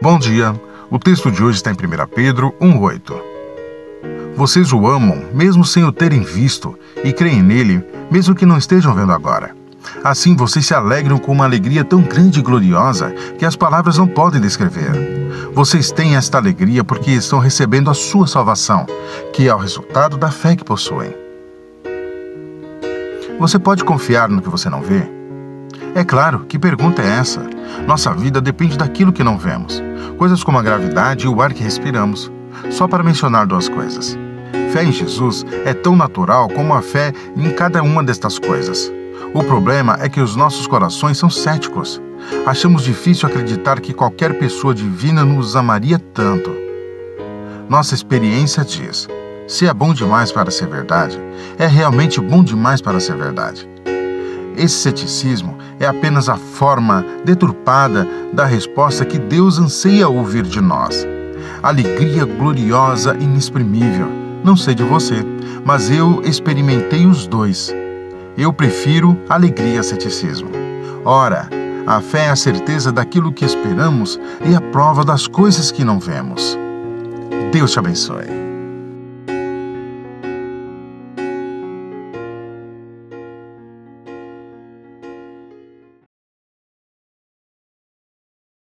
Bom dia. O texto de hoje está em 1 Pedro 1:8. Vocês o amam mesmo sem o terem visto e creem nele mesmo que não estejam vendo agora. Assim vocês se alegram com uma alegria tão grande e gloriosa que as palavras não podem descrever. Vocês têm esta alegria porque estão recebendo a sua salvação, que é o resultado da fé que possuem. Você pode confiar no que você não vê? É claro, que pergunta é essa? Nossa vida depende daquilo que não vemos, coisas como a gravidade e o ar que respiramos. Só para mencionar duas coisas. Fé em Jesus é tão natural como a fé em cada uma destas coisas. O problema é que os nossos corações são céticos. Achamos difícil acreditar que qualquer pessoa divina nos amaria tanto. Nossa experiência diz: se é bom demais para ser verdade, é realmente bom demais para ser verdade. Esse ceticismo é apenas a forma deturpada da resposta que Deus anseia ouvir de nós. Alegria gloriosa inexprimível. Não sei de você, mas eu experimentei os dois. Eu prefiro alegria a ceticismo. Ora, a fé é a certeza daquilo que esperamos e a prova das coisas que não vemos. Deus te abençoe.